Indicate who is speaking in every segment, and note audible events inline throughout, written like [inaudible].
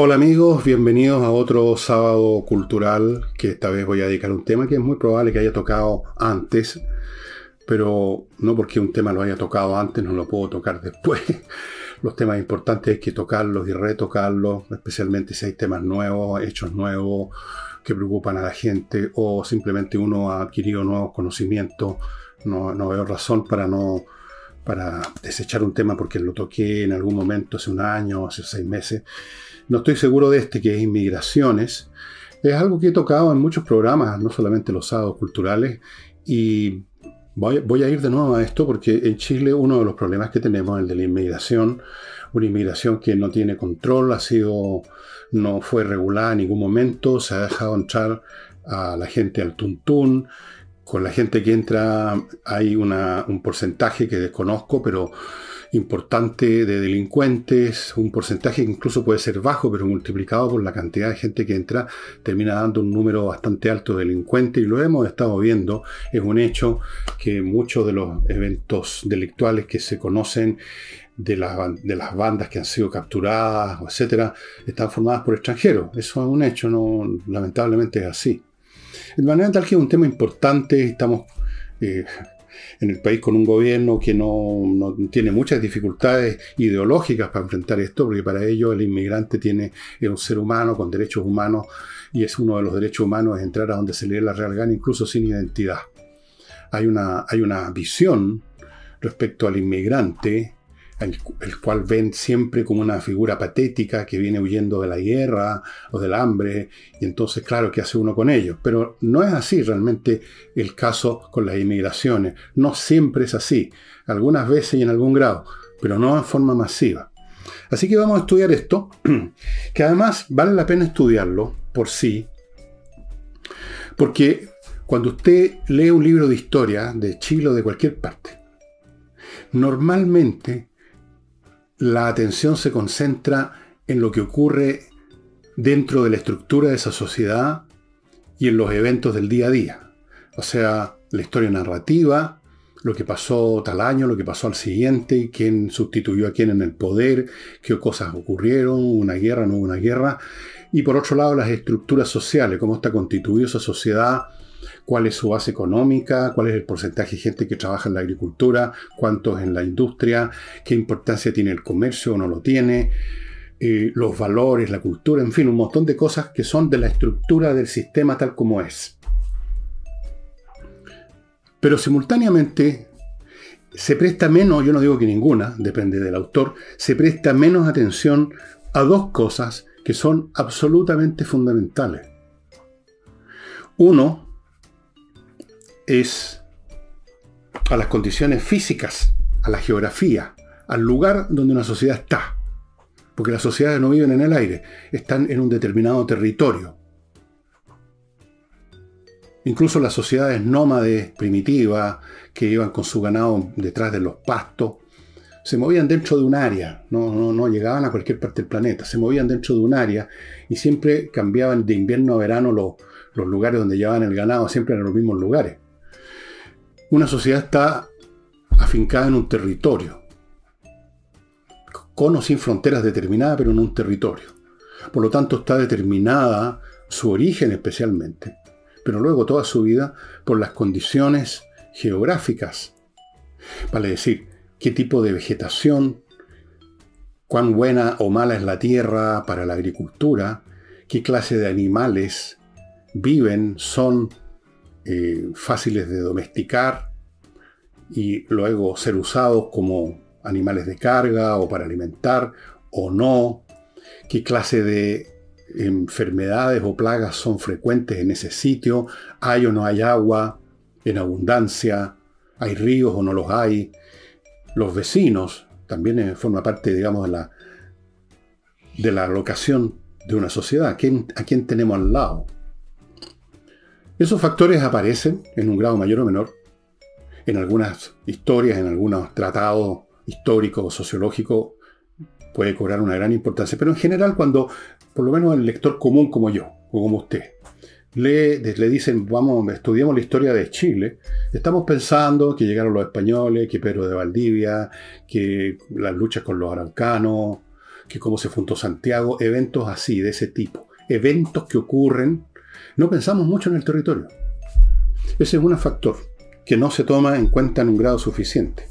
Speaker 1: Hola amigos, bienvenidos a otro sábado cultural que esta vez voy a dedicar un tema que es muy probable que haya tocado antes, pero no porque un tema lo haya tocado antes no lo puedo tocar después. [laughs] Los temas importantes hay que tocarlos y retocarlos, especialmente si hay temas nuevos, hechos nuevos que preocupan a la gente o simplemente uno ha adquirido nuevos conocimientos. No, no veo razón para no para desechar un tema porque lo toqué en algún momento hace un año, hace seis meses. No estoy seguro de este, que es inmigraciones. Es algo que he tocado en muchos programas, no solamente los sábados culturales, y voy, a ir de nuevo a esto porque en Chile uno de los problemas que tenemos es el de la inmigración, una inmigración que no tiene control, ha sido, no fue regulada en ningún momento, se ha dejado entrar a la gente al tuntún, con la gente que entra hay un porcentaje que desconozco, pero importante de delincuentes, un porcentaje que incluso puede ser bajo, pero multiplicado por la cantidad de gente que entra, termina dando un número bastante alto de delincuentes y lo hemos estado viendo. Es un hecho que muchos de los eventos delictuales que se conocen de, de las bandas que han sido capturadas, etcétera, están formadas por extranjeros. Eso es un hecho, no, lamentablemente es así. De manera tal que es un tema importante, estamos eh, en el país con un gobierno que no, tiene muchas dificultades ideológicas para enfrentar esto, porque para ello el inmigrante tiene, es un ser humano con derechos humanos y es uno de los derechos humanos entrar a donde se le dé la real gana, incluso sin identidad. Hay una, hay una visión respecto al inmigrante el, cual ven siempre como una figura patética que viene huyendo de la guerra o del hambre, y entonces, claro, ¿qué hace uno con ellos? Pero no es así realmente el caso con las inmigraciones. No siempre es así, algunas veces y en algún grado, pero no en forma masiva. Así que vamos a estudiar esto, [clears throat] que además vale la pena estudiarlo por sí, porque cuando usted lee un libro de historia de Chile o de cualquier parte, normalmente la atención se concentra en lo que ocurre dentro de la estructura de esa sociedad y en los eventos del día a día. O sea, la historia narrativa, lo que pasó tal año, lo que pasó al siguiente, quién sustituyó a quién en el poder, qué cosas ocurrieron, una guerra, no una guerra. Y por otro lado, las estructuras sociales, cómo está constituida esa sociedad, cuál es su base económica, cuál es el porcentaje de gente que trabaja en la agricultura, cuántos en la industria, qué importancia tiene el comercio o no lo tiene, eh, los valores, la cultura, en fin, un montón de cosas que son de la estructura del sistema tal como es. Pero simultáneamente se presta menos, yo no digo que ninguna, depende del autor, se presta menos atención a dos cosas que son absolutamente fundamentales. Uno, es a las condiciones físicas, a la geografía, al lugar donde una sociedad está. Porque las sociedades no viven en el aire, están en un determinado territorio. Incluso las sociedades nómades primitivas, que iban con su ganado detrás de los pastos, se movían dentro de un área, no, no, llegaban a cualquier parte del planeta, se movían dentro de un área y siempre cambiaban de invierno a verano los lugares donde llevaban el ganado, siempre eran los mismos lugares. Una sociedad está afincada en un territorio, con o sin fronteras determinadas, pero en un territorio. Por lo tanto, está determinada su origen especialmente, pero luego toda su vida por las condiciones geográficas. Vale decir, qué tipo de vegetación, cuán buena o mala es la tierra para la agricultura, qué clase de animales viven, son eh, fáciles de domesticar y luego ser usados como animales de carga o para alimentar o no, qué clase de enfermedades o plagas son frecuentes en ese sitio, hay o no hay agua en abundancia, hay ríos o no los hay, los vecinos, también eh, forma parte, digamos, de la, de la locación de una sociedad, ¿a quién, a quién tenemos al lado? Esos factores aparecen en un grado mayor o menor en algunas historias, en algunos tratados históricos sociológicos, puede cobrar una gran importancia. Pero en general, cuando por lo menos el lector común como yo, o como usted, le, le dicen, vamos, estudiamos la historia de Chile, estamos pensando que llegaron los españoles, que Pedro de Valdivia, que las luchas con los araucanos, que cómo se fundó Santiago, eventos así, de ese tipo, eventos que ocurren, no pensamos mucho en el territorio. Ese es un factor que no se toma en cuenta en un grado suficiente.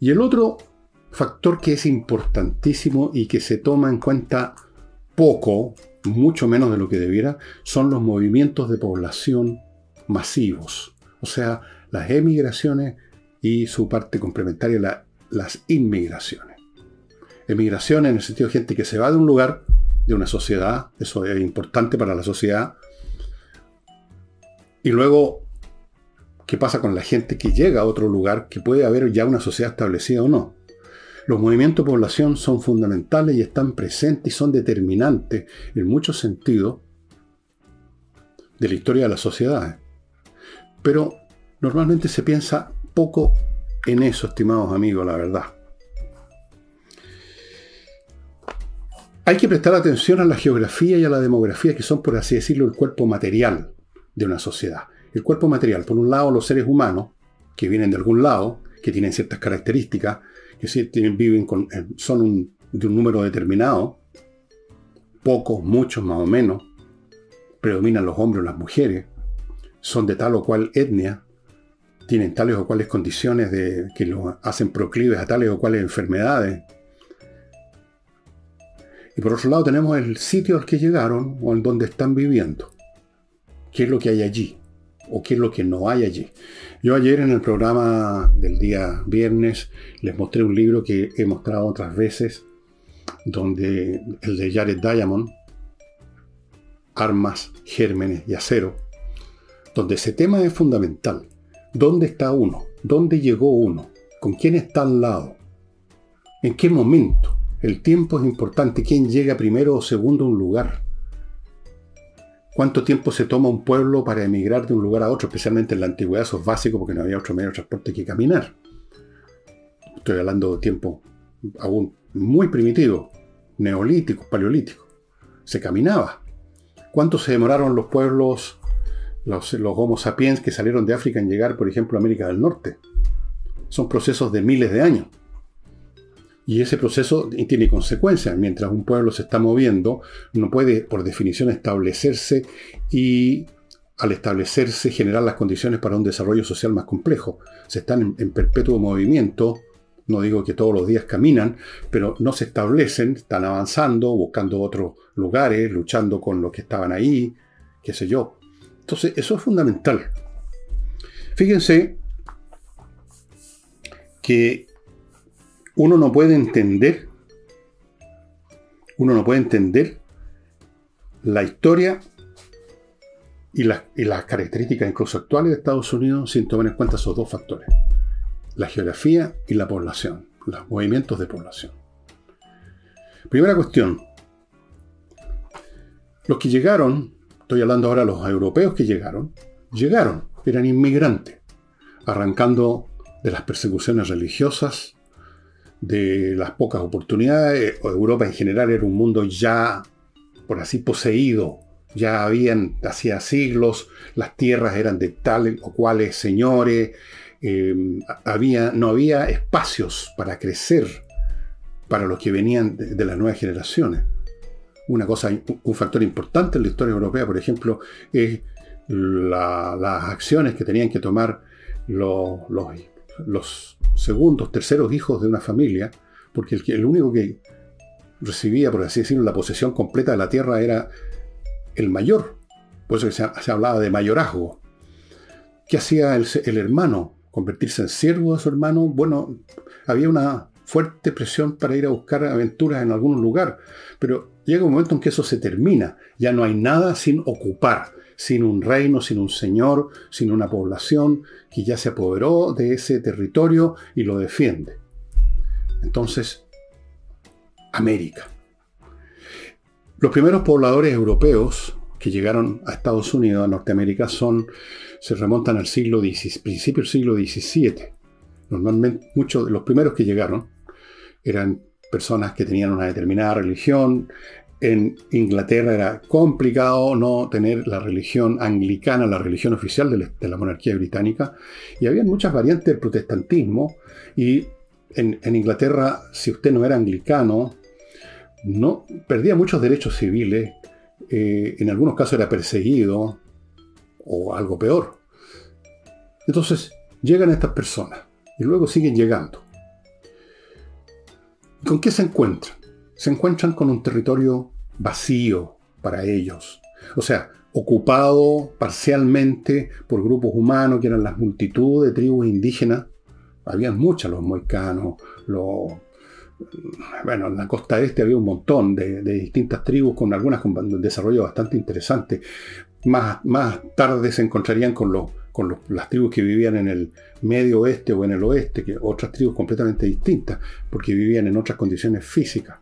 Speaker 1: Y el otro factor que es importantísimo y que se toma en cuenta poco, mucho menos de lo que debiera, son los movimientos de población masivos. O sea, las emigraciones y su parte complementaria, las inmigraciones. Emigraciones en el sentido de gente que se va de un lugar, de una sociedad, eso es importante para la sociedad. Y luego, ¿qué pasa con la gente que llega a otro lugar, que puede haber ya una sociedad establecida o no? Los movimientos de población son fundamentales y están presentes y son determinantes en muchos sentidos de la historia de las sociedades. Pero normalmente se piensa poco en eso, estimados amigos, la verdad. Hay que prestar atención a la geografía y a la demografía, que son, por así decirlo, el cuerpo material de una sociedad. El cuerpo material, por un lado, los seres humanos, que vienen de algún lado, que tienen ciertas características, que viven con, eh, son de un número determinado, pocos, muchos más o menos, predominan los hombres o las mujeres, son de tal o cual etnia, tienen tales o cuales condiciones que los hacen proclives a tales o cuales enfermedades. Y por otro lado tenemos el sitio al que llegaron o en donde están viviendo. ¿Qué es lo que hay allí? ¿O qué es lo que no hay allí? Yo ayer en el programa del día viernes les mostré un libro que he mostrado otras veces, donde el de Jared Diamond, Armas, Gérmenes y Acero, donde ese tema es fundamental. ¿Dónde está uno? ¿Dónde llegó uno? ¿Con quién está al lado? ¿En qué momento? El tiempo es importante. ¿Quién llega primero o segundo a un lugar? ¿Cuánto tiempo se toma un pueblo para emigrar de un lugar a otro? Especialmente en la antigüedad, eso es básico porque no había otro medio de transporte que caminar. Estoy hablando de tiempo aún muy primitivo, neolítico, paleolítico. Se caminaba. ¿Cuánto se demoraron los pueblos, los, los Homo sapiens que salieron de África en llegar, por ejemplo, a América del Norte? Son procesos de miles de años. Y ese proceso tiene consecuencias. Mientras un pueblo se está moviendo, no puede, por definición, establecerse y al establecerse generar las condiciones para un desarrollo social más complejo. Se están en, perpetuo movimiento, no digo que todos los días caminan, pero no se establecen, están avanzando, buscando otros lugares, luchando con los que estaban ahí, qué sé yo. Entonces, eso es fundamental. Fíjense que uno no puede entender, uno no puede entender la historia y, las características incluso actuales de Estados Unidos sin tomar en cuenta esos dos factores, la geografía y la población, los movimientos de población. Primera cuestión, los que llegaron, estoy hablando ahora de los europeos que llegaron, llegaron, eran inmigrantes, arrancando de las persecuciones religiosas, de las pocas oportunidades. Europa en general era un mundo ya, por así, poseído. Ya habían, hacía siglos, las tierras eran de tales o cuales señores. Em, había, no había espacios para crecer para los que venían de, las nuevas generaciones. Una cosa, un factor importante en la historia europea, por ejemplo, es las acciones que tenían que tomar los, los segundos, terceros hijos de una familia, porque el, el único que recibía, por así decirlo, la posesión completa de la tierra era el mayor. Por eso se, hablaba de mayorazgo. ¿Qué hacía el, el, hermano? ¿Convertirse en siervo de su hermano? Bueno, había una fuerte presión para ir a buscar aventuras en algún lugar, pero llega un momento en que eso se termina. Ya no hay nada sin ocupar sin un reino, sin un señor, sin una población que ya se apoderó de ese territorio y lo defiende. Entonces, América. Los primeros pobladores europeos que llegaron a Estados Unidos, a Norteamérica, son, se remontan al siglo principio del siglo XVII. Normalmente, muchos de los primeros que llegaron eran personas que tenían una determinada religión, en Inglaterra era complicado no tener la religión anglicana, la religión oficial de la monarquía británica, y había muchas variantes del protestantismo, y en, Inglaterra, si usted no era anglicano, no perdía muchos derechos civiles, eh, en algunos casos era perseguido o algo peor. Entonces, llegan estas personas y luego siguen llegando. ¿Con qué se encuentran? Se encuentran con un territorio vacío para ellos. O sea, ocupado parcialmente por grupos humanos que eran las multitudes de tribus indígenas. Habían muchas, los moicanos, los... Bueno, en la costa este había un montón de, distintas tribus con algunas con desarrollo bastante interesante. Más, más tarde se encontrarían con, los, con las tribus que vivían en el medio oeste o en el oeste, que otras tribus completamente distintas, porque vivían en otras condiciones físicas.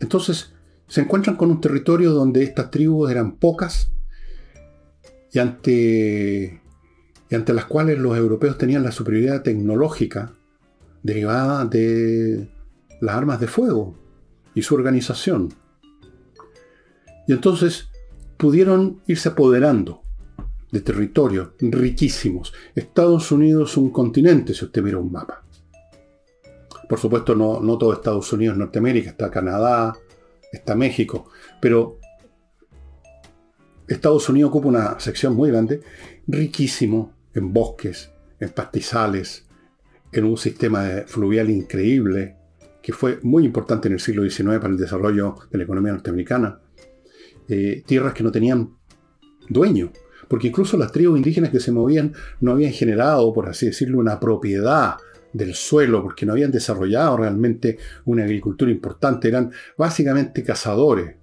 Speaker 1: Entonces, se encuentran con un territorio donde estas tribus eran pocas y ante, y ante las cuales los europeos tenían la superioridad tecnológica derivada de las armas de fuego y su organización. Y entonces pudieron irse apoderando de territorios riquísimos. Estados Unidos es un continente, si usted mira un mapa. Por supuesto, no, todo Estados Unidos Norteamérica, está Canadá, está México, pero Estados Unidos ocupa una sección muy grande, riquísimo en bosques, en pastizales, en un sistema fluvial increíble, que fue muy importante en el siglo XIX para el desarrollo de la economía norteamericana. Eh, tierras que no tenían dueño, porque incluso las tribus indígenas que se movían no habían generado, por así decirlo, una propiedad del suelo, porque no habían desarrollado realmente una agricultura importante, eran básicamente cazadores,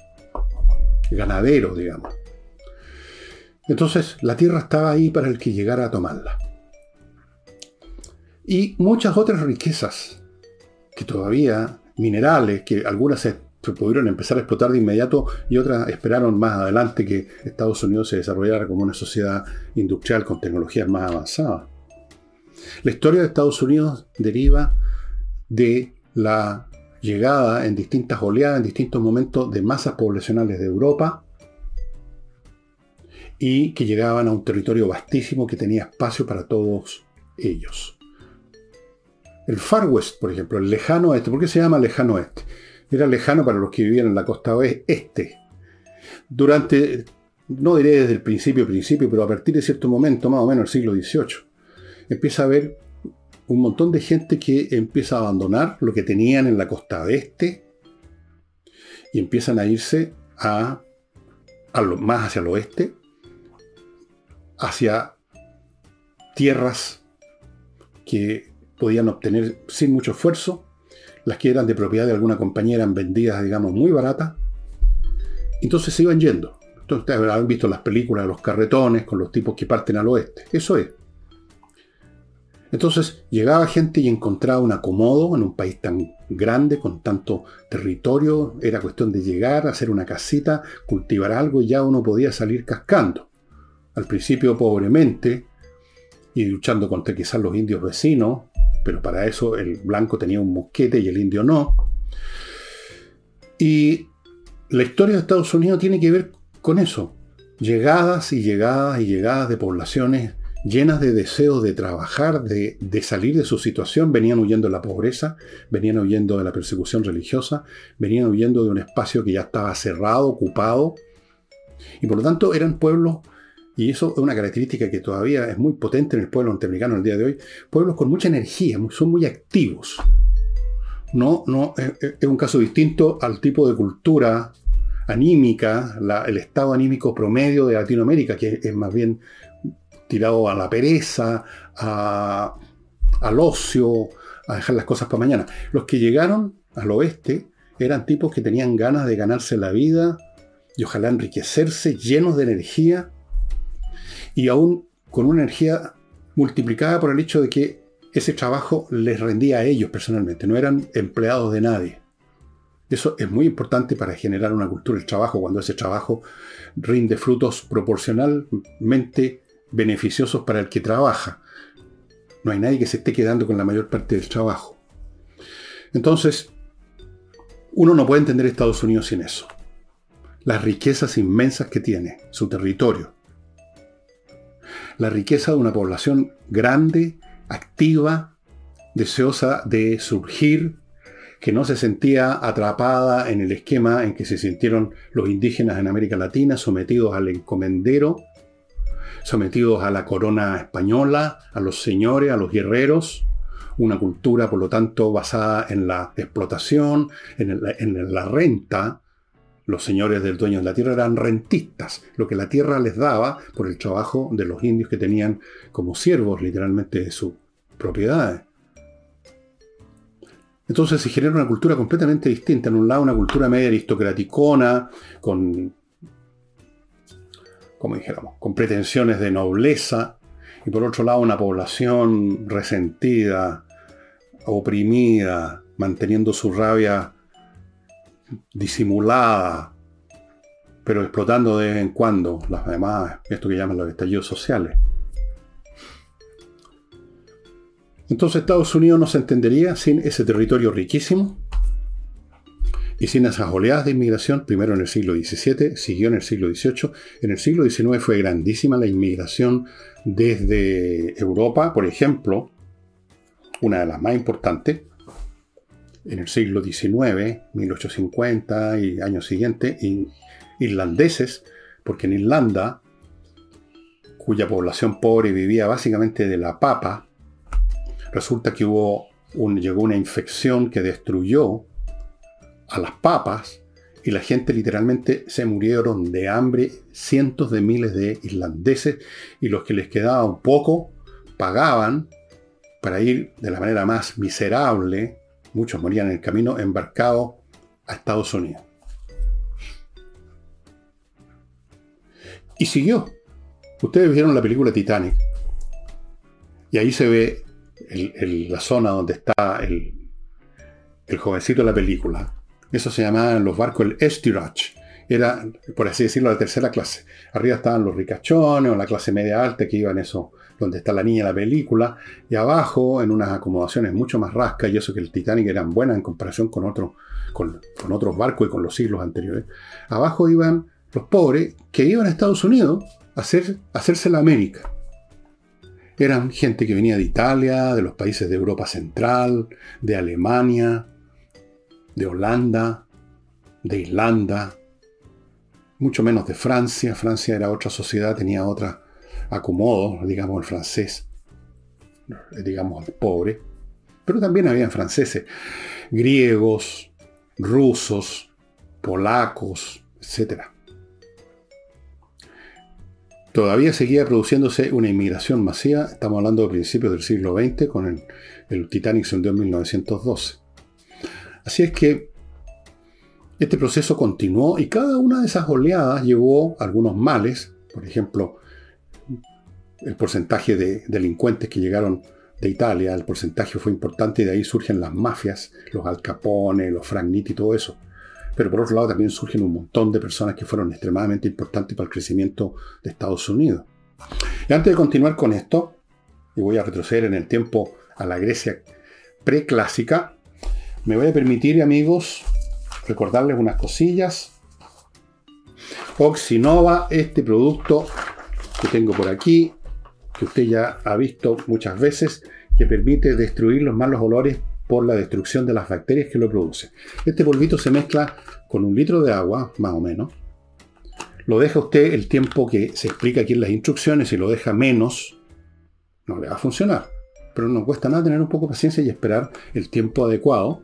Speaker 1: ganaderos, digamos. Entonces la tierra estaba ahí para el que llegara a tomarla. Y muchas otras riquezas, que todavía, minerales, que algunas se, pudieron empezar a explotar de inmediato y otras esperaron más adelante que Estados Unidos se desarrollara como una sociedad industrial con tecnologías más avanzadas. La historia de Estados Unidos deriva de la llegada en distintas oleadas, en distintos momentos de masas poblacionales de Europa y que llegaban a un territorio vastísimo que tenía espacio para todos ellos. El Far West, por ejemplo, el lejano oeste, ¿por qué se llama lejano oeste? Era lejano para los que vivían en la costa oeste. Durante, no diré desde el principio, principio, pero a partir de cierto momento, más o menos el siglo XVIII empieza a haber un montón de gente que empieza a abandonar lo que tenían en la costa este y empiezan a irse a, más hacia el oeste, hacia tierras que podían obtener sin mucho esfuerzo, las que eran de propiedad de alguna compañía eran vendidas, digamos, muy baratas, entonces se iban yendo. Entonces, habrán visto las películas de los carretones con los tipos que parten al oeste. Eso es. Entonces llegaba gente y encontraba un acomodo en un país tan grande, con tanto territorio, era cuestión de llegar, hacer una casita, cultivar algo y ya uno podía salir cascando. Al principio pobremente y luchando contra quizás los indios vecinos, pero para eso el blanco tenía un mosquete y el indio no. Y la historia de Estados Unidos tiene que ver con eso. Llegadas y llegadas y llegadas de poblaciones llenas de deseos de trabajar, de, salir de su situación, venían huyendo de la pobreza, venían huyendo de la persecución religiosa, venían huyendo de un espacio que ya estaba cerrado, ocupado, y por lo tanto eran pueblos, y eso es una característica que todavía es muy potente en el pueblo norteamericano el día de hoy, pueblos con mucha energía, son muy activos. No, no, es, un caso distinto al tipo de cultura anímica, el estado anímico promedio de Latinoamérica, que es más bien tirado a la pereza, al ocio, a dejar las cosas para mañana. Los que llegaron al oeste eran tipos que tenían ganas de ganarse la vida y ojalá enriquecerse, llenos de energía y aún con una energía multiplicada por el hecho de que ese trabajo les rendía a ellos personalmente, no eran empleados de nadie. Eso es muy importante para generar una cultura del trabajo, cuando ese trabajo rinde frutos proporcionalmente beneficiosos para el que trabaja. No hay nadie que se esté quedando con la mayor parte del trabajo. Entonces, uno no puede entender Estados Unidos sin eso. Las riquezas inmensas que tiene, su territorio. La riqueza de una población grande, activa, deseosa de surgir, que no se sentía atrapada en el esquema en que se sintieron los indígenas en América Latina, sometidos al encomendero, sometidos a la corona española, a los señores, a los guerreros, una cultura, por lo tanto, basada en la explotación, en, la renta. Los señores del dueño de la tierra eran rentistas, lo que la tierra les daba por el trabajo de los indios que tenían como siervos literalmente de sus propiedades. Entonces se genera una cultura completamente distinta. En un lado una cultura media aristocraticona, con, como dijéramos, con pretensiones de nobleza, y por otro lado una población resentida, oprimida, manteniendo su rabia disimulada, pero explotando de vez en cuando las demás, esto que llaman los estallidos sociales. Entonces Estados Unidos no se entendería sin ese territorio riquísimo y sin esas oleadas de inmigración, primero en el siglo XVII, siguió en el siglo XVIII. En el siglo XIX fue grandísima la inmigración desde Europa, por ejemplo, una de las más importantes, en el siglo XIX, 1850 y años siguientes, irlandeses, porque en Irlanda, cuya población pobre vivía básicamente de la papa, resulta que hubo llegó una infección que destruyó a las papas y la gente literalmente se murieron de hambre, cientos de miles de irlandeses y los que les quedaba un poco pagaban para ir de la manera más miserable, muchos morían en el camino, embarcados a Estados Unidos. Y siguió. Ustedes vieron la película Titanic. Y ahí se ve la zona donde está el, el jovencito de la película. Eso se llamaba en los barcos el estirage. Era, por así decirlo, la tercera clase. Arriba estaban los ricachones o la clase media alta que iban eso, donde está la niña de la película. Y abajo, en unas acomodaciones mucho más rascas, y eso que el Titanic eran buenas en comparación con, con, otros barcos y con los siglos anteriores. Abajo iban los pobres que iban a Estados Unidos a, hacer, a hacerse la América. Eran gente que venía de Italia, de los países de Europa Central, de Alemania, de Holanda, de Irlanda, mucho menos de Francia. Francia era otra sociedad, tenía otra acomodo, digamos el francés, digamos pobre. Pero también había franceses, griegos, rusos, polacos, etc. Todavía seguía produciéndose una inmigración masiva, estamos hablando de principios del siglo XX, con el, el Titanic se en 1912. Así es que este proceso continuó y cada una de esas oleadas llevó algunos males, por ejemplo, el porcentaje de delincuentes que llegaron de Italia, el porcentaje fue importante y de ahí surgen las mafias, los Al Capone, los Frank y todo eso. Pero por otro lado también surgen un montón de personas que fueron extremadamente importantes para el crecimiento de Estados Unidos. Y antes de continuar con esto, y voy a retroceder en el tiempo a la Grecia preclásica, me voy a permitir, amigos, recordarles unas cosillas. Oxinova, este producto que tengo por aquí, que usted ya ha visto muchas veces, que permite destruir los malos olores por la destrucción de las bacterias que lo producen. Este polvito se mezcla con un litro de agua, más o menos. Lo deja usted el tiempo que se explica aquí en las instrucciones. Si lo deja menos, no le va a funcionar. Pero no cuesta nada tener un poco de paciencia y esperar el tiempo adecuado.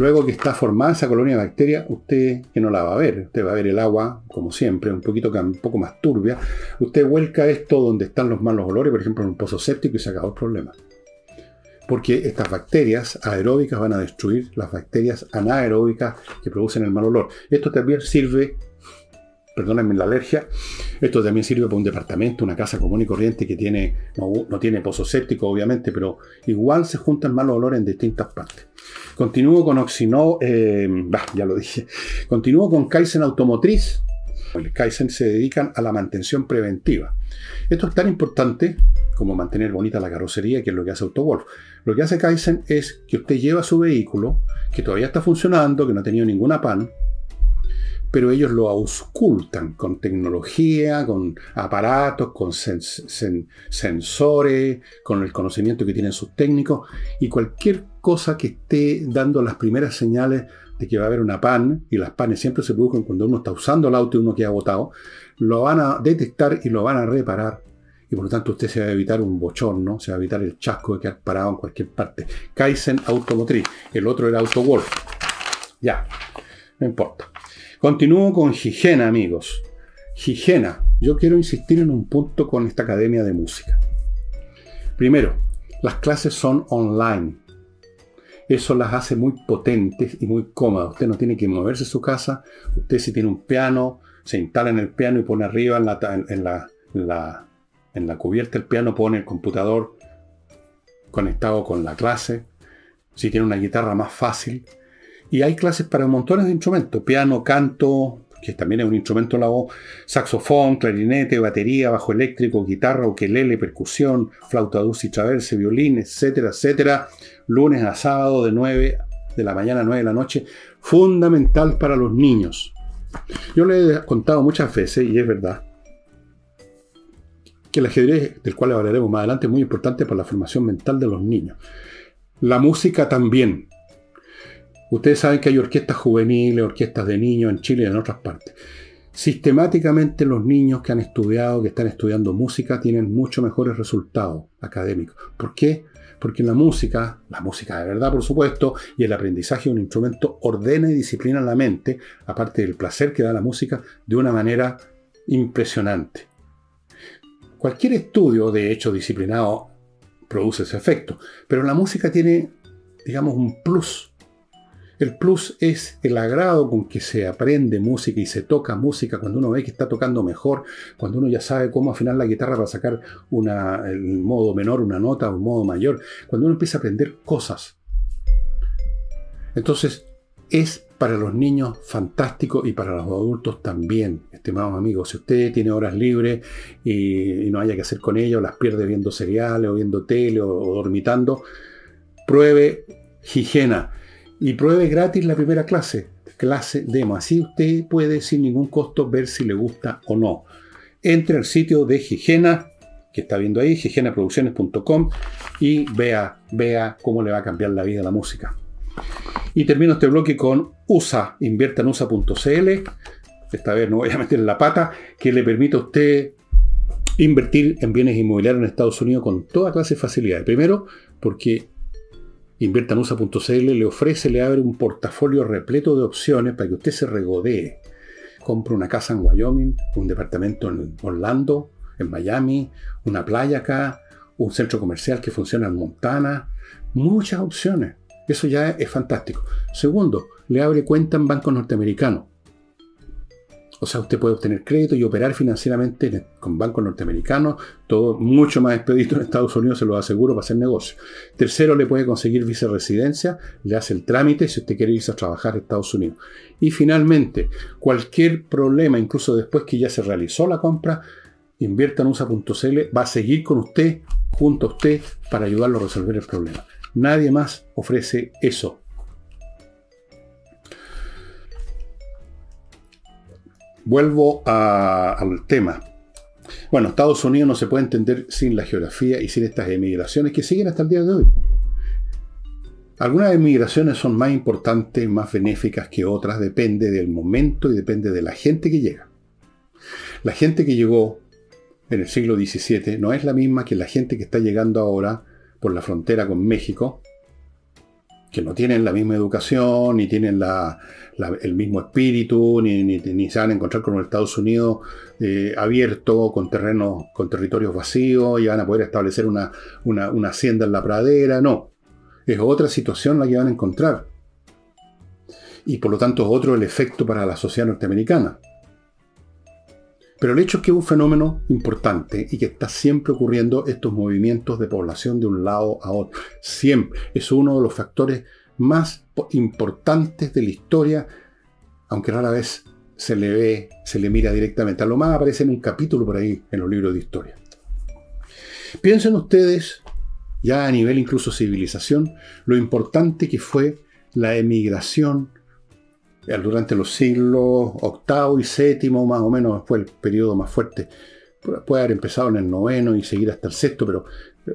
Speaker 1: Luego que está formada esa colonia de bacterias, usted que no la va a ver, usted va a ver el agua, como siempre, un poquito un poco más turbia. Usted vuelca esto donde están los malos olores, por ejemplo, en un pozo séptico y se acabó el problema porque estas bacterias aeróbicas van a destruir las bacterias anaeróbicas que producen el mal olor. Esto también sirve, perdónenme la alergia, esto también sirve para un departamento, una casa común y corriente que tiene, no, tiene pozo séptico, obviamente, pero igual se juntan malos olores en distintas partes. Continúo con Oxino, eh, ya lo dije, continúo con Kaizen Automotriz. El se dedican a la mantención preventiva. Esto es tan importante como mantener bonita la carrocería, que es lo que hace AutoWolf. Lo que hace Kaizen es que usted lleva su vehículo, que todavía está funcionando, que no ha tenido ninguna pan, pero ellos lo auscultan con tecnología, con aparatos, con sensores, con el conocimiento que tienen sus técnicos, y cualquier cosa que esté dando las primeras señales de que va a haber una PAN, y las PANes siempre se producen cuando uno está usando el auto y uno queda botado, lo van a detectar y lo van a reparar. Y por lo tanto usted se va a evitar un bochorno, se va a evitar el chasco de quedar parado en cualquier parte. Kaizen Automotriz, el otro era AutoWolf. Ya, no importa. Continúo con Higiena, amigos. Higiena. Yo quiero insistir en un punto con esta academia de música. Primero, las clases son online. Eso las hace muy potentes y muy cómodas. Usted no tiene que moverse de su casa. Usted si tiene un piano, se instala en el piano y pone arriba en la, en la, en la cubierta del piano, pone el computador conectado con la clase. Si tiene una guitarra más fácil, y hay clases para montones de instrumentos, piano, canto, que también es un instrumento la voz, saxofón, clarinete, batería, bajo eléctrico, guitarra, ukelele, percusión, flauta dulce y traverse, violín, etcétera, etcétera, lunes a sábado de 9 de la mañana a 9 de la noche, fundamental para los niños. Yo le he contado muchas veces, y es verdad, que el ajedrez, del cual hablaremos más adelante, es muy importante para la formación mental de los niños. La música también. Ustedes saben que hay orquestas juveniles, orquestas de niños en Chile y en otras partes. Sistemáticamente los niños que han estudiado, que están estudiando música, tienen mucho mejores resultados académicos. ¿Por qué? Porque la música, la música de verdad por supuesto, y el aprendizaje de un instrumento ordena y disciplina la mente, aparte del placer que da la música, de una manera impresionante. Cualquier estudio, de hecho, disciplinado, produce ese efecto, pero la música tiene, digamos, un plus el plus es el agrado con que se aprende música y se toca música cuando uno ve que está tocando mejor, cuando uno ya sabe cómo afinar la guitarra para sacar una, el modo menor, una nota, un modo mayor, cuando uno empieza a aprender cosas. Entonces, es para los niños fantástico y para los adultos también, estimados amigos. Si usted tiene horas libres y, no haya que hacer con ellos, las pierde viendo seriales o viendo tele o, o dormitando, pruebe higiena y pruebe gratis la primera clase, clase demo. Así usted puede sin ningún costo ver si le gusta o no. Entre al sitio de Higiena, que está viendo ahí, higienaproducciones.com, y vea, vea cómo le va a cambiar la vida la música. Y termino este bloque con USA, inviertanusa.cl. Esta vez no voy a meter la pata, que le permite a usted invertir en bienes inmobiliarios en Estados Unidos con toda clase de facilidades. Primero, porque Inviertanusa.cl le ofrece, le abre un portafolio repleto de opciones para que usted se regodee. Compre una casa en Wyoming, un departamento en Orlando, en Miami, una playa acá, un centro comercial que funciona en Montana. Muchas opciones. Eso ya es fantástico. Segundo, le abre cuenta en bancos norteamericanos. O sea, usted puede obtener crédito y operar financieramente con bancos norteamericanos, todo mucho más expedito en Estados Unidos, se lo aseguro, para hacer negocio. Tercero, le puede conseguir visa residencia, le hace el trámite si usted quiere irse a trabajar a Estados Unidos. Y finalmente, cualquier problema, incluso después que ya se realizó la compra, invierta en USA.cl, va a seguir con usted, junto a usted, para ayudarlo a resolver el problema. Nadie más ofrece eso. Vuelvo al tema. Bueno, Estados Unidos no se puede entender sin la geografía y sin estas emigraciones que siguen hasta el día de hoy. Algunas emigraciones son más importantes, más benéficas que otras, depende del momento y depende de la gente que llega. La gente que llegó en el siglo XVII no es la misma que la gente que está llegando ahora por la frontera con México, que no tienen la misma educación, ni tienen el mismo espíritu, ni, se van a encontrar con los Estados Unidos eh, abierto, con terrenos, con territorios vacíos, y van a poder establecer una, una hacienda en la pradera. No. Es otra situación la que van a encontrar. Y por lo tanto es otro el efecto para la sociedad norteamericana. Pero el hecho es que es un fenómeno importante y que está siempre ocurriendo estos movimientos de población de un lado a otro. Siempre. Es uno de los factores más importantes de la historia, aunque rara vez se le ve, se le mira directamente. A lo más aparece en un capítulo por ahí en los libros de historia. Piensen ustedes, ya a nivel incluso civilización, lo importante que fue la emigración durante los siglos VIII y VII, más o menos, fue el periodo más fuerte. Puede haber empezado en el noveno y seguir hasta el sexto, pero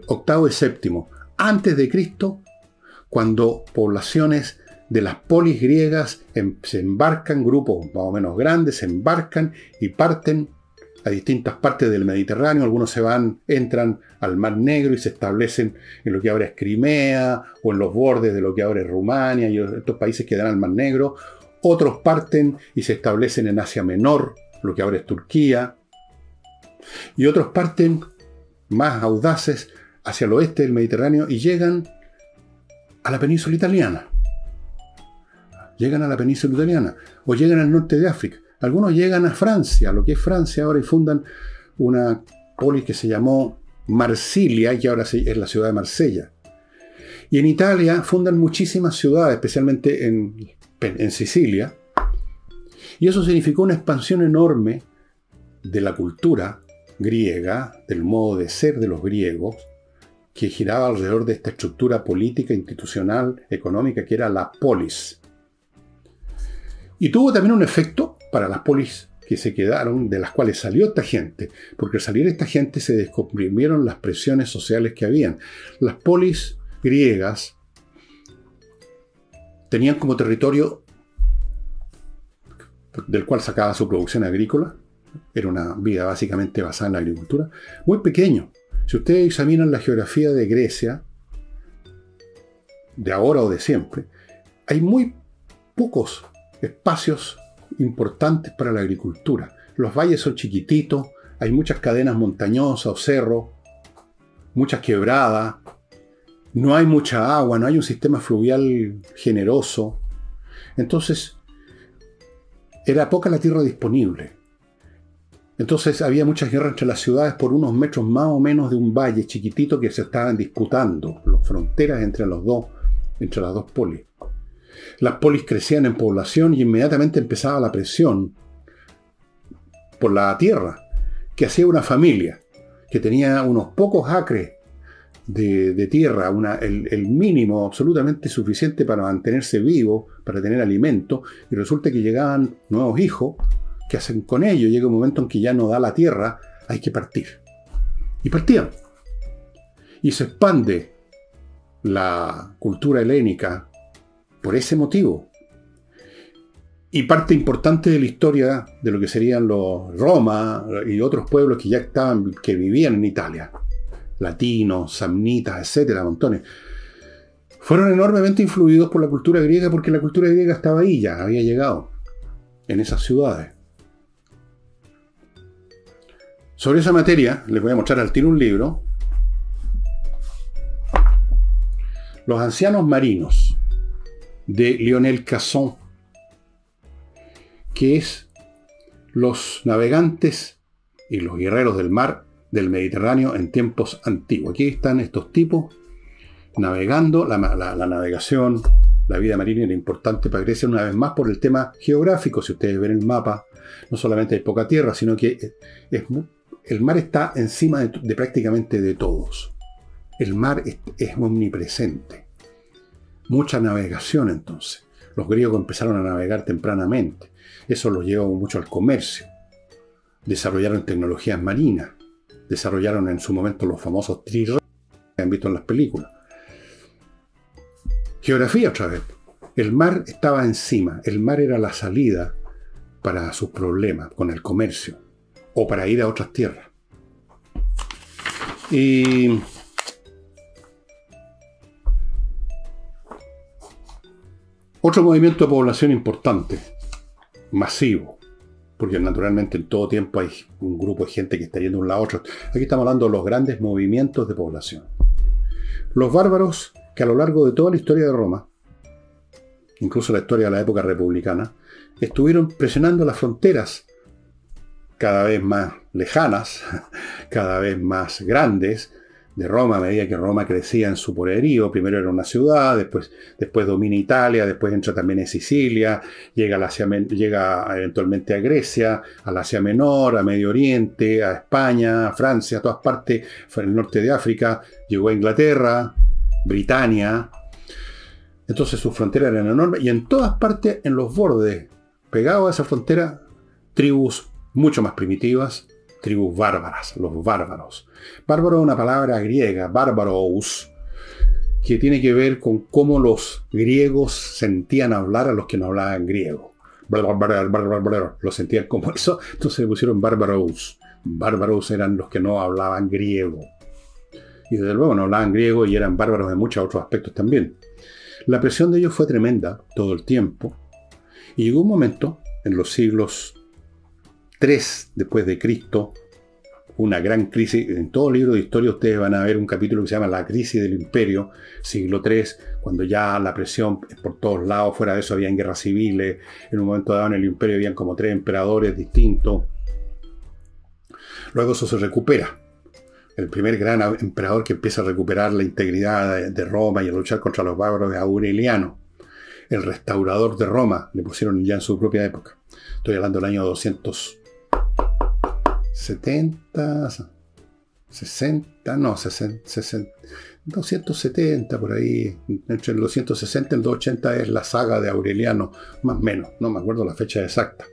Speaker 1: octavo y séptimo, antes de Cristo, cuando poblaciones de las polis griegas em, se embarcan, grupos más o menos grandes, se embarcan y parten a distintas partes del Mediterráneo. Algunos se van, entran al Mar Negro y se establecen en lo que ahora es Crimea o en los bordes de lo que ahora es Rumania y estos países que dan al Mar Negro. Otros parten y se establecen en Asia Menor, lo que ahora es Turquía. Y otros parten más audaces hacia el oeste del Mediterráneo y llegan a la península italiana. Llegan a la península italiana o llegan al norte de África. Algunos llegan a Francia, lo que es Francia ahora, y fundan una polis que se llamó Marsilia, y ahora es la ciudad de Marsella. Y en Italia fundan muchísimas ciudades, especialmente en, en Sicilia. Y eso significó una expansión enorme de la cultura griega, del modo de ser de los griegos, que giraba alrededor de esta estructura política, institucional, económica, que era la polis. Y tuvo también un efecto para las polis que se quedaron, de las cuales salió esta gente, porque al salir esta gente se descomprimieron las presiones sociales que habían. Las polis griegas tenían como territorio del cual sacaba su producción agrícola, era una vida básicamente basada en la agricultura, muy pequeño. Si ustedes examinan la geografía de Grecia, de ahora o de siempre, hay muy pocos espacios importantes para la agricultura. Los valles son chiquititos, hay muchas cadenas montañosas o cerros, muchas quebradas, no hay mucha agua, no hay un sistema fluvial generoso. Entonces, era poca la tierra disponible. Entonces había muchas guerras entre las ciudades por unos metros más o menos de un valle chiquitito que se estaban disputando, las fronteras entre los dos, entre las dos polis. Las polis crecían en población y inmediatamente empezaba la presión por la tierra que hacía una familia que tenía unos pocos acres de, tierra, el, mínimo absolutamente suficiente para mantenerse vivo, para tener alimento, y resulta que llegaban nuevos hijos ¿Qué hacen con ello? Llega un momento en que ya no da la tierra, hay que partir. Y partían. Y se expande la cultura helénica por ese motivo. Y parte importante de la historia de lo que serían los Roma y otros pueblos que ya estaban, que vivían en Italia, latinos, samnitas, etcétera, montones, fueron enormemente influidos por la cultura griega porque la cultura griega estaba ahí ya, había llegado en esas ciudades. Sobre esa materia, les voy a mostrar al tiro un libro. Los ancianos marinos, de Lionel Casson, que es los navegantes y los guerreros del mar del Mediterráneo en tiempos antiguos. Aquí están estos tipos navegando, la, navegación, la vida marina era importante para Grecia una vez más por el tema geográfico. Si ustedes ven el mapa, no solamente hay poca tierra, sino que es, el mar está encima de, prácticamente de todos. El mar es, omnipresente. Mucha navegación entonces. Los griegos empezaron a navegar tempranamente. Eso los llevó mucho al comercio. Desarrollaron tecnologías marinas. Desarrollaron en su momento los famosos trirremes que han visto en las películas. Geografía otra vez. El mar estaba encima. El mar era la salida para sus problemas con el comercio o para ir a otras tierras. Y otro movimiento de población importante, masivo, porque naturalmente en todo tiempo hay un grupo de gente que está yendo de un lado a otro. Aquí estamos hablando de los grandes movimientos de población. Los bárbaros que a lo largo de toda la historia de Roma, incluso la historia de la época republicana, estuvieron presionando las fronteras cada vez más lejanas, [laughs] cada vez más grandes, de Roma a medida que Roma crecía en su poderío. Primero era una ciudad, después, después domina Italia, después entra también en Sicilia, llega, Asia, llega eventualmente a Grecia, al Asia Menor, a Medio Oriente, a España, a Francia, a todas partes, fue el norte de África, llegó a Inglaterra, Britania. Entonces sus fronteras eran enormes y en todas partes, en los bordes, pegados a esa frontera, tribus mucho más primitivas, tribus bárbaras, los bárbaros. Bárbaro es una palabra griega, bárbaros, que tiene que ver con cómo los griegos sentían hablar a los que no hablaban griego. Lo sentían como eso, entonces le pusieron bárbaros. Bárbaros eran los que no hablaban griego. Y desde luego no hablaban griego y eran bárbaros en muchos otros aspectos también. La presión de ellos fue tremenda todo el tiempo. Y llegó un momento, en los siglos 3 después de Cristo, una gran crisis. En todo libro de historia ustedes van a ver un capítulo que se llama La crisis del imperio, siglo III, cuando ya la presión es por todos lados, fuera de eso habían guerras civiles, en un momento dado en el imperio habían como tres emperadores distintos. Luego eso se recupera. El primer gran emperador que empieza a recuperar la integridad de Roma y a luchar contra los bárbaros es Aureliano, el restaurador de Roma, le pusieron ya en su propia época. Estoy hablando del año 200 70, 60, no, 60, 270 por ahí, entre el 260 y el 280 es la saga de Aureliano, más o menos, no me acuerdo la fecha exacta.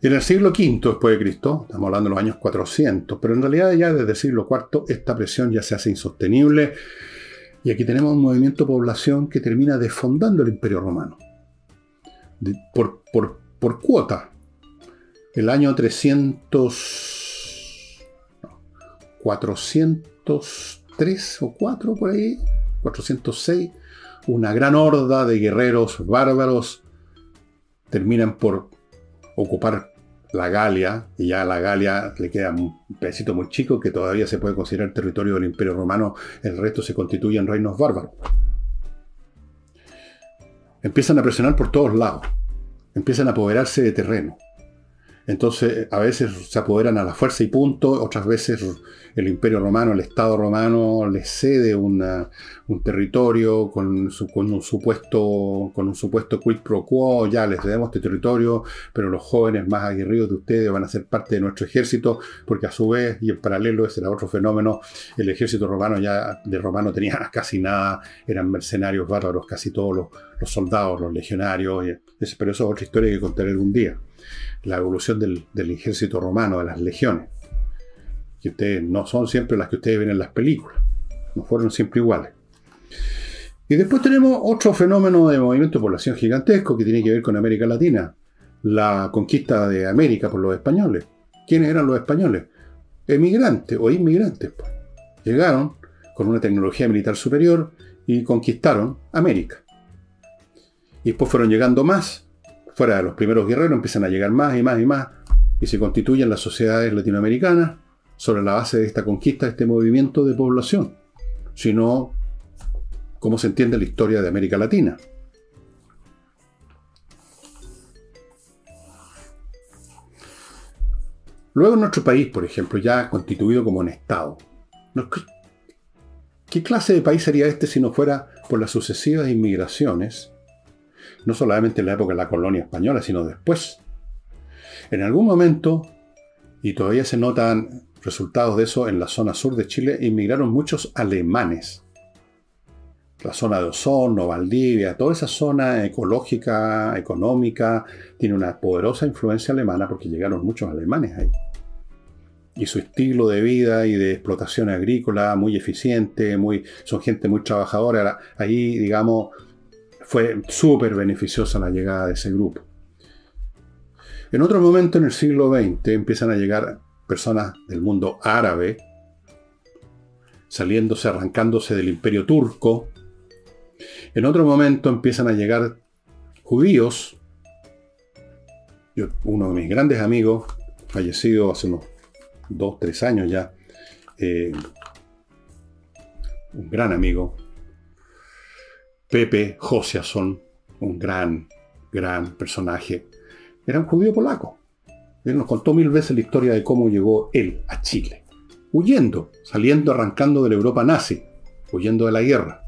Speaker 1: En el siglo V después de Cristo, estamos hablando de los años 400, pero en realidad ya desde el siglo IV esta presión ya se hace insostenible y aquí tenemos un movimiento población que termina desfondando el imperio romano. por, por, por cuota, el año 300, 403 o 4 por ahí, 406, una gran horda de guerreros bárbaros terminan por ocupar la Galia, y ya a la Galia le queda un pedacito muy chico que todavía se puede considerar territorio del Imperio Romano, el resto se constituye en reinos bárbaros. Empiezan a presionar por todos lados, empiezan a apoderarse de terreno. Entonces, a veces se apoderan a la fuerza y punto, otras veces el imperio romano, el Estado romano, les cede un territorio con, un supuesto, con un supuesto quid pro quo, ya les cedemos este territorio, pero los jóvenes más aguerridos de ustedes van a ser parte de nuestro ejército, porque a su vez, y en paralelo ese era otro fenómeno, el ejército romano ya de romano tenía [laughs] casi nada, eran mercenarios bárbaros, casi todos los, los soldados, los legionarios, pero eso es otra historia que contaré algún día la evolución del, ejército romano, de las legiones, que ustedes no son siempre las que ustedes ven en las películas, no fueron siempre iguales. Y después tenemos otro fenómeno de movimiento de población gigantesco que tiene que ver con América Latina, la conquista de América por los españoles. ¿Quiénes eran los españoles? Emigrantes o inmigrantes. Pues. Llegaron con una tecnología militar superior y conquistaron América. Y después fueron llegando más fuera de los primeros guerreros, empiezan a llegar más y más y más, y se constituyen las sociedades latinoamericanas sobre la base de esta conquista, de este movimiento de población, sino cómo se entiende la historia de América Latina. Luego en nuestro país, por ejemplo, ya constituido como un Estado. ¿Qué clase de país sería este si no fuera por las sucesivas inmigraciones no solamente en la época de la colonia española, sino después. En algún momento, y todavía se notan resultados de eso en la zona sur de Chile, inmigraron muchos alemanes. La zona de Osorno, Valdivia, toda esa zona ecológica, económica, tiene una poderosa influencia alemana porque llegaron muchos alemanes ahí. Y su estilo de vida y de explotación agrícola muy eficiente, muy, son gente muy trabajadora. Ahí, digamos, fue súper beneficiosa la llegada de ese grupo. En otro momento, en el siglo XX, empiezan a llegar personas del mundo árabe, saliéndose, arrancándose del imperio turco. En otro momento empiezan a llegar judíos. uno de mis grandes amigos, fallecido hace unos dos, tres años ya, eh, un gran amigo, Pepe Josiason, un gran, gran personaje, era un judío polaco. Él nos contó mil veces la historia de cómo llegó él a Chile, huyendo, saliendo, arrancando de la Europa nazi, huyendo de la guerra.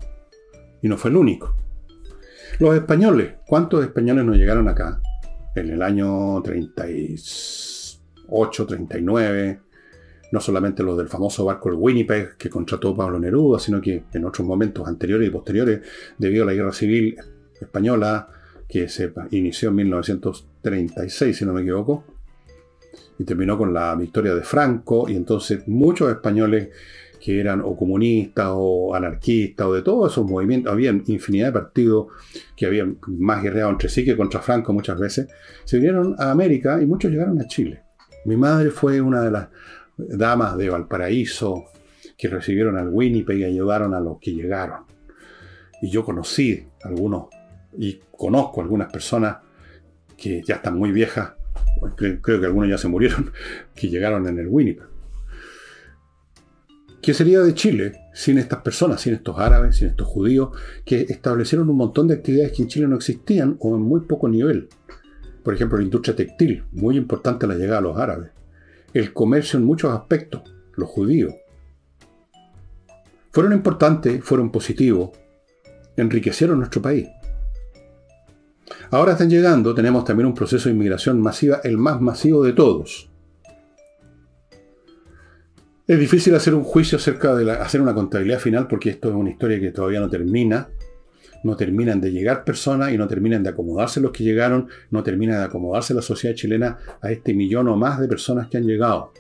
Speaker 1: Y no fue el único. Los españoles, ¿cuántos españoles nos llegaron acá? En el año 38, 39, no solamente los del famoso barco el Winnipeg que contrató Pablo Neruda, sino que en otros momentos anteriores y posteriores, debido a la guerra civil española, que se inició en 1936, si no me equivoco, y terminó con la victoria de Franco, y entonces muchos españoles que eran o comunistas o anarquistas o de todos esos movimientos, había infinidad de partidos que habían más guerreado entre sí que contra Franco muchas veces, se vinieron a América y muchos llegaron a Chile. Mi madre fue una de las damas de Valparaíso que recibieron al Winnipeg y ayudaron a los que llegaron. Y yo conocí algunos y conozco algunas personas que ya están muy viejas, creo, que algunos ya se murieron, [laughs] que llegaron en el Winnipeg. ¿Qué sería de Chile sin estas personas, sin estos árabes, sin estos judíos, que establecieron un montón de actividades que en Chile no existían o en muy poco nivel? Por ejemplo, la industria textil, muy importante la llegada de los árabes. El comercio en muchos aspectos, los judíos. Fueron importantes, fueron positivos, enriquecieron nuestro país. Ahora están llegando, tenemos también un proceso de inmigración masiva, el más masivo de todos. Es difícil hacer un juicio acerca de hacer una contabilidad final porque esto es una historia que todavía no termina. No terminan de llegar personas y no terminan de acomodarse los que llegaron, no termina de acomodarse la sociedad chilena a este millón o más de personas que han llegado.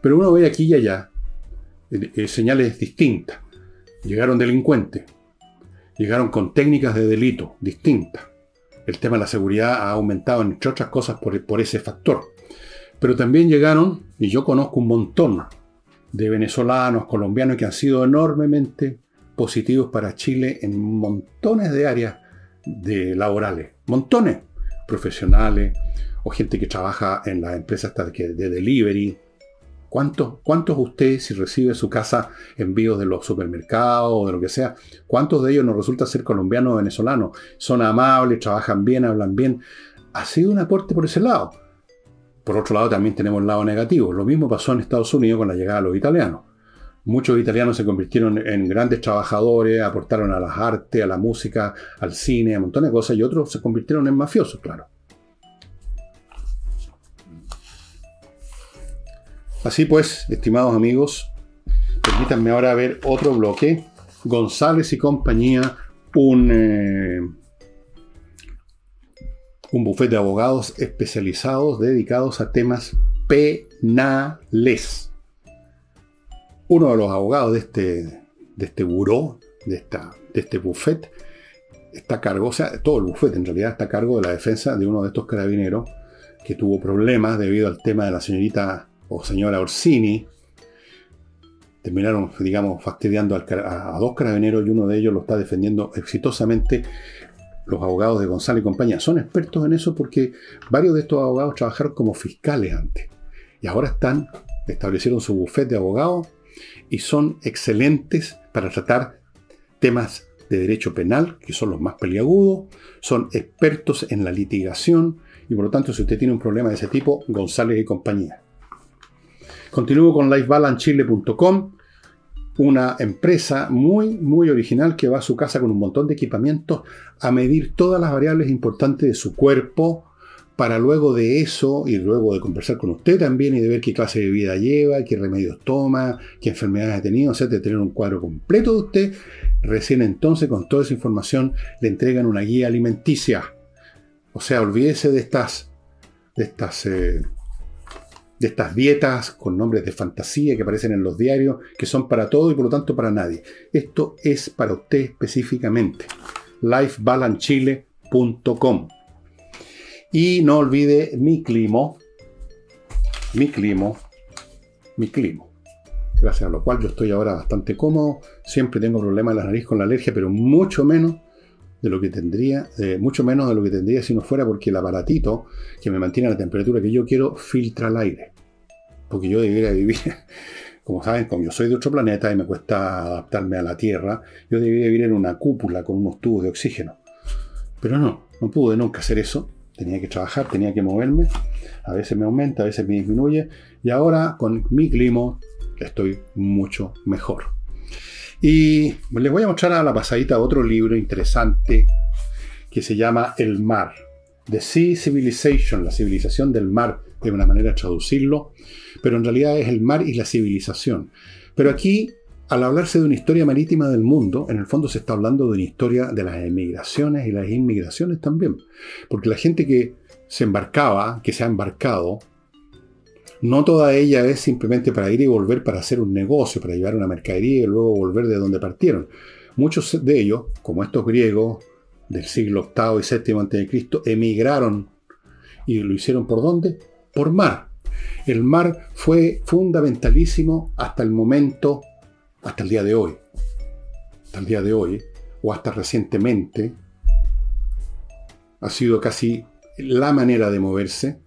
Speaker 1: Pero uno ve aquí y allá eh, eh, señales distintas. Llegaron delincuentes, llegaron con técnicas de delito distintas. El tema de la seguridad ha aumentado, entre otras cosas, por, por ese factor. Pero también llegaron, y yo conozco un montón de venezolanos, colombianos que han sido enormemente positivos para Chile en montones de áreas de laborales, montones, profesionales o gente que trabaja en las empresas de delivery. ¿Cuántos, ¿Cuántos ustedes, si recibe su casa envíos de los supermercados o de lo que sea, cuántos de ellos nos resulta ser colombianos o venezolanos? Son amables, trabajan bien, hablan bien. Ha sido un aporte por ese lado. Por otro lado, también tenemos el lado negativo. Lo mismo pasó en Estados Unidos con la llegada de los italianos. Muchos italianos se convirtieron en grandes trabajadores, aportaron a las artes, a la música, al cine, a un montón de cosas, y otros se convirtieron en mafiosos, claro. Así pues, estimados amigos, permítanme ahora ver otro bloque. González y compañía, un eh, un bufete de abogados especializados dedicados a temas penales. Uno de los abogados de este, de este buró, de, este bufete, está a cargo, o sea, todo el bufete en realidad está a cargo de la defensa de uno de estos carabineros que tuvo problemas debido al tema de la señorita o señora Orsini. Terminaron, digamos, fastidiando a, dos carabineros y uno de ellos lo está defendiendo exitosamente los abogados de González y compañía son expertos en eso porque varios de estos abogados trabajaron como fiscales antes. Y ahora están, establecieron su bufete de abogados y son excelentes para tratar temas de derecho penal, que son los más peliagudos, son expertos en la litigación y por lo tanto si usted tiene un problema de ese tipo, González y compañía. Continúo con lifebalancechile.com una empresa muy, muy original que va a su casa con un montón de equipamientos a medir todas las variables importantes de su cuerpo para luego de eso y luego de conversar con usted también y de ver qué clase de vida lleva, qué remedios toma, qué enfermedades ha tenido, o sea, de tener un cuadro completo de usted, recién entonces con toda esa información le entregan una guía alimenticia. O sea, olvídese de estas, de estas eh, de estas dietas con nombres de fantasía que aparecen en los diarios, que son para todo y por lo tanto para nadie. Esto es para usted específicamente. lifebalancechile.com Y no olvide mi climo, mi climo, mi climo. Gracias a lo cual yo estoy ahora bastante cómodo. Siempre tengo problemas en la nariz con la alergia, pero mucho menos de lo que tendría, eh, mucho menos de lo que tendría si no fuera porque el aparatito que me mantiene a la temperatura que yo quiero filtra el aire. Porque yo debería vivir, [laughs] como saben, como yo soy de otro planeta y me cuesta adaptarme a la Tierra, yo debería vivir en una cúpula con unos tubos de oxígeno. Pero no, no pude nunca hacer eso. Tenía que trabajar, tenía que moverme. A veces me aumenta, a veces me disminuye. Y ahora con mi clima estoy mucho mejor. Y les voy a mostrar a la pasadita otro libro interesante que se llama El mar. The Sea Civilization, la civilización del mar, de una manera de traducirlo, pero en realidad es el mar y la civilización. Pero aquí, al hablarse de una historia marítima del mundo, en el fondo se está hablando de una historia de las emigraciones y las inmigraciones también. Porque la gente que se embarcaba, que se ha embarcado, no toda ella es simplemente para ir y volver para hacer un negocio, para llevar una mercadería y luego volver de donde partieron. Muchos de ellos, como estos griegos del siglo VIII y VII a.C., emigraron y lo hicieron por dónde? Por mar. El mar fue fundamentalísimo hasta el momento, hasta el día de hoy. Hasta el día de hoy, o hasta recientemente, ha sido casi la manera de moverse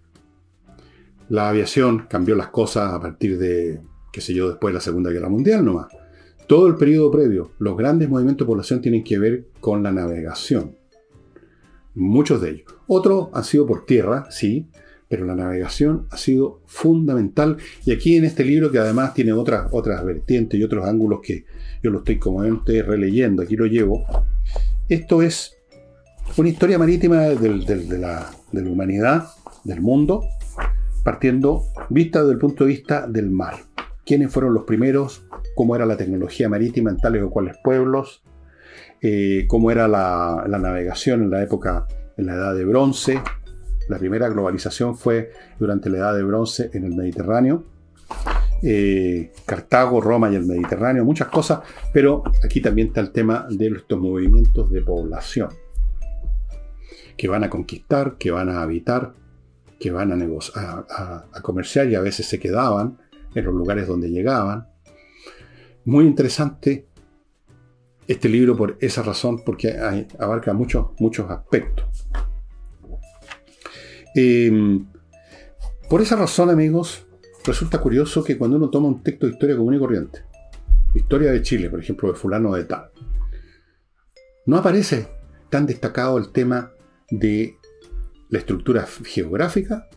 Speaker 1: la aviación cambió las cosas a partir de, qué sé yo, después de la Segunda Guerra Mundial nomás. Todo el periodo previo, los grandes movimientos de población tienen que ver con la navegación. Muchos de ellos. Otros han sido por tierra, sí, pero la navegación ha sido fundamental. Y aquí en este libro, que además tiene otras, otras vertientes y otros ángulos que yo lo estoy como ven releyendo, aquí lo llevo. Esto es una historia marítima de, la, de la humanidad, del mundo, partiendo vista desde el punto de vista del mar. ¿Quiénes fueron los primeros? ¿Cómo era la tecnología marítima en tales o cuales pueblos? Eh, ¿Cómo era la, navegación en la época, en la edad de bronce? La primera globalización fue durante la edad de bronce en el Mediterráneo. Eh, Cartago, Roma y el Mediterráneo, muchas cosas, pero aquí también está el tema de estos movimientos de población que van a conquistar, que van a habitar, que van a, a, comerciar y a veces se quedaban en los lugares donde llegaban. Muy interesante este libro por esa razón, porque abarca muchos, muchos aspectos. Em, por esa razón, amigos, resulta curioso que cuando uno toma un texto de historia común y corriente, historia de Chile, por ejemplo, de fulano de tal, no aparece tan destacado el tema de la estructura geográfica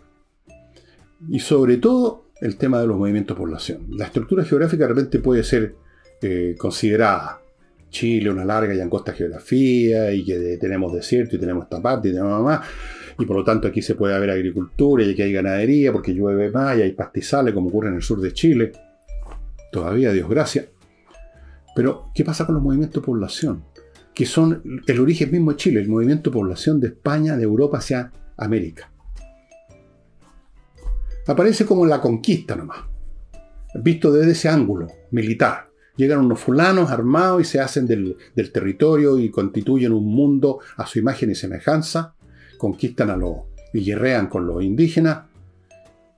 Speaker 1: y sobre todo el tema de los movimientos de población. La estructura geográfica de repente puede ser eh, considerada Chile, una larga y angosta geografía, y que tenemos desierto y tenemos esta parte y tenemos más, y por lo tanto aquí se puede haber agricultura y aquí hay ganadería porque llueve más y hay pastizales como ocurre en el sur de Chile. Todavía, Dios gracias. Pero, ¿qué pasa con los movimientos de población? Que son el origen mismo de Chile, el movimiento de población de España, de Europa hacia América. Aparece como la conquista nomás, visto desde ese ángulo militar. Llegan unos fulanos armados y se hacen del, territorio y constituyen un mundo a su imagen y semejanza, conquistan a los y guerrean con los indígenas.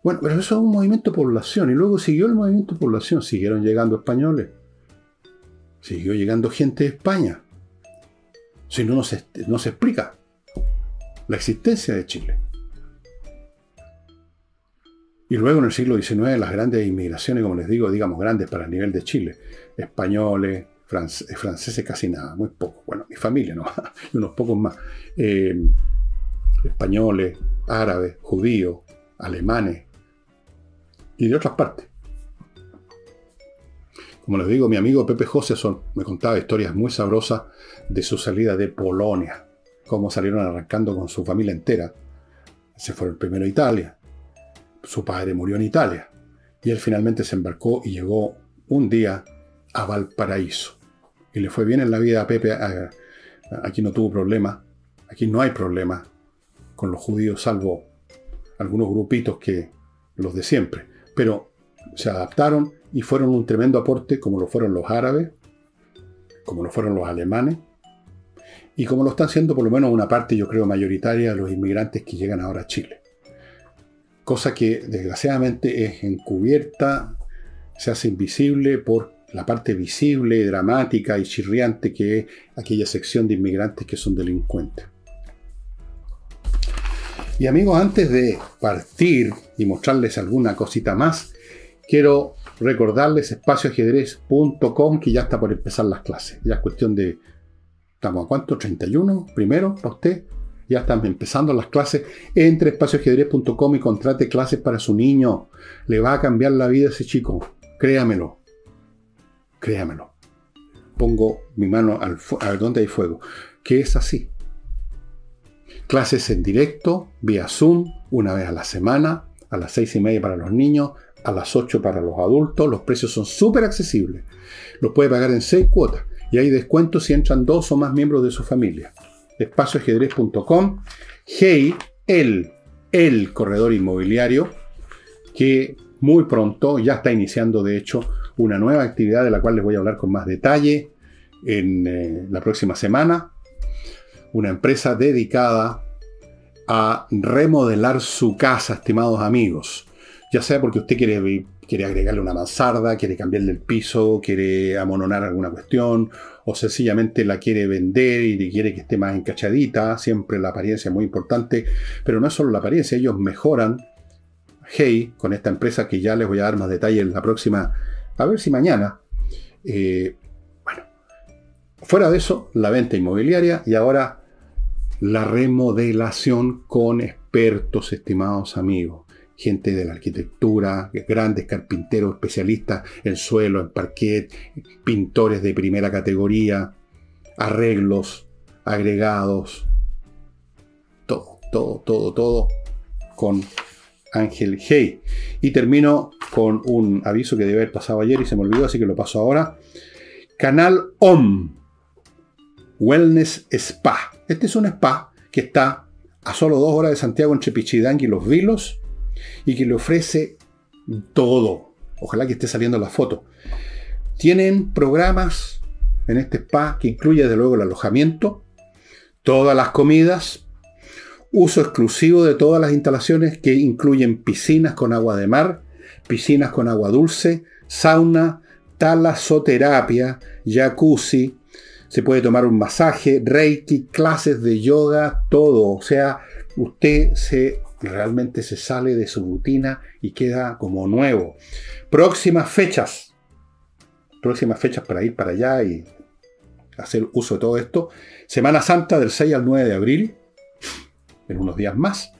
Speaker 1: Bueno, pero eso es un movimiento de población y luego siguió el movimiento de población, siguieron llegando españoles, siguió llegando gente de España. Si no, no se explica la existencia de Chile. Y luego en el siglo XIX las grandes inmigraciones, como les digo, digamos grandes para el nivel de Chile, españoles, eh, franceses casi nada, muy poco. Bueno, mi familia [laughs] y unos pocos más. Eh, españoles, árabes, judíos, alemanes y de otras partes. Como les digo, mi amigo Pepe Joseson me contaba historias muy sabrosas de su salida de Polonia cómo salieron arrancando con su familia entera. Se fueron primero a Italia. Su padre murió en Italia. Y él finalmente se embarcó y llegó un día a Valparaíso. Y le fue bien en la vida a Pepe. Aquí no tuvo problema. Aquí no hay problema con los judíos, salvo algunos grupitos que los de siempre. Pero se adaptaron y fueron un tremendo aporte, como lo fueron los árabes, como lo fueron los alemanes, y como lo están haciendo por lo menos una parte, yo creo, mayoritaria de los inmigrantes que llegan ahora a Chile. Cosa que desgraciadamente es encubierta, se hace invisible por la parte visible, dramática y chirriante que es aquella sección de inmigrantes que son delincuentes. Y amigos, antes de partir y mostrarles alguna cosita más, quiero recordarles espacioajedrez.com que ya está por empezar las clases. Ya es cuestión de ¿Estamos a cuánto? ¿31? Primero, para usted. Ya están empezando las clases. Entre espacioajedrez.com y contrate clases para su niño. Le va a cambiar la vida a ese chico. Créamelo. Créamelo. Pongo mi mano al a dónde hay fuego. Que es así. Clases en directo, vía Zoom, una vez a la semana, a las seis y media para los niños, a las 8 para los adultos. Los precios son súper accesibles. Los puede pagar en seis cuotas y hay descuentos si entran dos o más miembros de su familia. Espacioajedrez.com. Hey, el, el corredor inmobiliario, que muy pronto ya está iniciando, de hecho, una nueva actividad de la cual les voy a hablar con más detalle en eh, la próxima semana. Una empresa dedicada a remodelar su casa, estimados amigos. Ya sea porque usted quiere, quiere agregarle una mansarda, quiere cambiarle el piso, quiere amononar alguna cuestión, o sencillamente la quiere vender y quiere que esté más encachadita. Siempre la apariencia es muy importante, pero no es solo la apariencia, ellos mejoran. Hey, con esta empresa que ya les voy a dar más detalles en la próxima, a ver si mañana. Eh, bueno, fuera de eso, la venta inmobiliaria y ahora la remodelación con expertos, estimados amigos. Gente de la arquitectura, grandes carpinteros, especialistas en suelo, en parquet, pintores de primera categoría, arreglos, agregados, todo, todo, todo, todo con Ángel Hey. Y termino con un aviso que debe haber pasado ayer y se me olvidó, así que lo paso ahora. Canal OM Wellness Spa. Este es un spa que está a solo dos horas de Santiago entre Pichidang y Los Vilos y que le ofrece todo. Ojalá que esté saliendo la foto. Tienen programas en este spa que incluye desde luego el alojamiento, todas las comidas, uso exclusivo de todas las instalaciones que incluyen piscinas con agua de mar, piscinas con agua dulce, sauna, talasoterapia, jacuzzi, se puede tomar un masaje, reiki, clases de yoga, todo. O sea, usted se realmente se sale de su rutina y queda como nuevo. Próximas fechas. Próximas fechas para ir para allá y hacer uso de todo esto. Semana Santa del 6 al 9 de abril. En unos días más.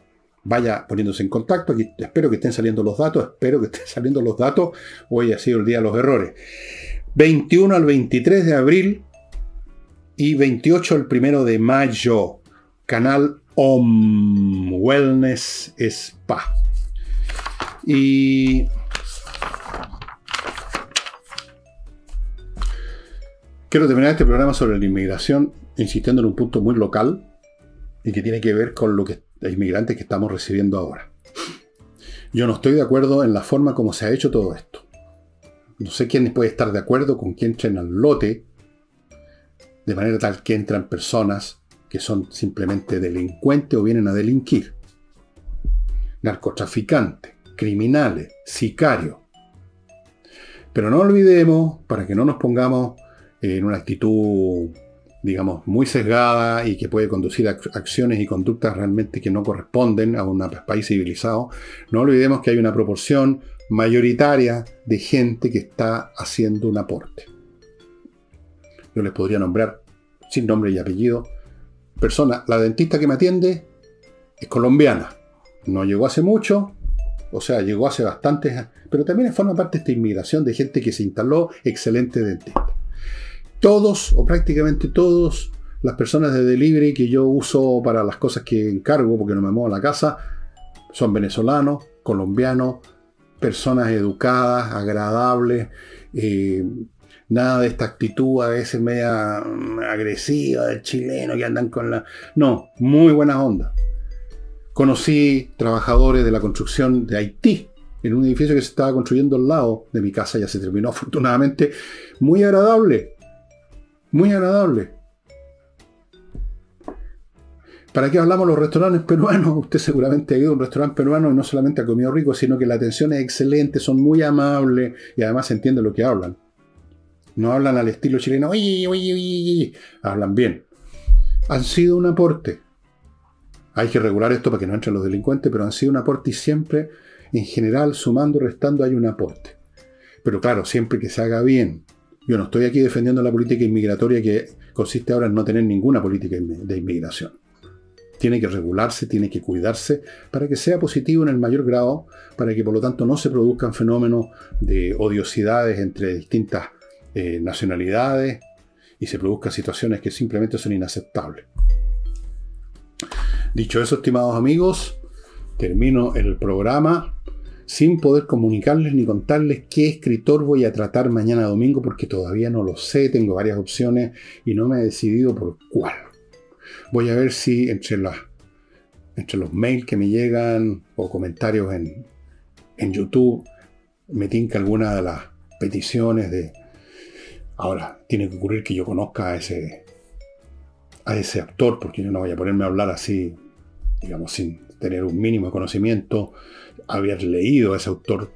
Speaker 1: Vaya poniéndose en contacto. Aquí espero que estén saliendo los datos. Espero que estén saliendo los datos. Hoy ha sido el día de los errores. 21 al 23 de abril y 28 el primero de mayo. Canal OM Wellness Spa. Y quiero terminar este programa sobre la inmigración insistiendo en un punto muy local y que tiene que ver con los inmigrantes que estamos recibiendo ahora. Yo no estoy de acuerdo en la forma como se ha hecho todo esto. No sé quién puede estar de acuerdo con quién traen al lote de manera tal que entran personas que son simplemente delincuentes o vienen a delinquir. Narcotraficantes, criminales, sicarios. Pero no olvidemos, para que no nos pongamos en una actitud, digamos, muy sesgada y que puede conducir a acciones y conductas realmente que no corresponden a un país civilizado, no olvidemos que hay una proporción mayoritaria de gente que está haciendo un aporte. Yo les podría nombrar, sin nombre y apellido, persona, la dentista que me atiende es colombiana. No llegó hace mucho, o sea, llegó hace bastantes, pero también forma parte de esta inmigración de gente que se instaló, excelente dentista. Todos, o prácticamente todos, las personas de delivery que yo uso para las cosas que encargo, porque no me muevo a la casa, son venezolanos, colombianos, personas educadas, agradables, eh, Nada de esta actitud a veces media mm, agresiva del chileno que andan con la... No, muy buena onda. Conocí trabajadores de la construcción de Haití, en un edificio que se estaba construyendo al lado de mi casa, ya se terminó afortunadamente. Muy agradable, muy agradable. ¿Para qué hablamos los restaurantes peruanos? [laughs] Usted seguramente ha ido a un restaurante peruano y no solamente ha comido rico, sino que la atención es excelente, son muy amables y además entiende lo que hablan. No hablan al estilo chileno, oye, oye, oye, hablan bien. Han sido un aporte. Hay que regular esto para que no entren los delincuentes, pero han sido un aporte y siempre, en general, sumando, restando, hay un aporte. Pero claro, siempre que se haga bien. Yo no estoy aquí defendiendo la política inmigratoria que consiste ahora en no tener ninguna política de inmigración. Tiene que regularse, tiene que cuidarse para que sea positivo en el mayor grado, para que por lo tanto no se produzcan fenómenos de odiosidades entre distintas eh, nacionalidades y se produzcan situaciones que simplemente son inaceptables. Dicho eso, estimados amigos, termino el programa sin poder comunicarles ni contarles qué escritor voy a tratar mañana domingo porque todavía no lo sé, tengo varias opciones y no me he decidido por cuál. Voy a ver si entre, entre los mails que me llegan o comentarios en, en YouTube me tinca alguna de las peticiones de... Ahora, tiene que ocurrir que yo conozca a ese, a ese actor porque yo no voy a ponerme a hablar así, digamos, sin tener un mínimo de conocimiento haber leído a ese autor.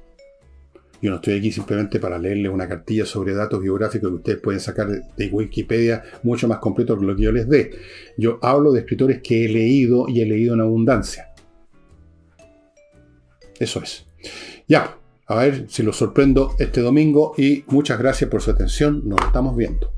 Speaker 1: Yo no estoy aquí simplemente para leerle una cartilla sobre datos biográficos que ustedes pueden sacar de Wikipedia mucho más completo que lo que yo les dé. Yo hablo de escritores que he leído y he leído en abundancia. Eso es. Ya, a ver si los sorprendo este domingo y muchas gracias por su atención. Nos estamos viendo.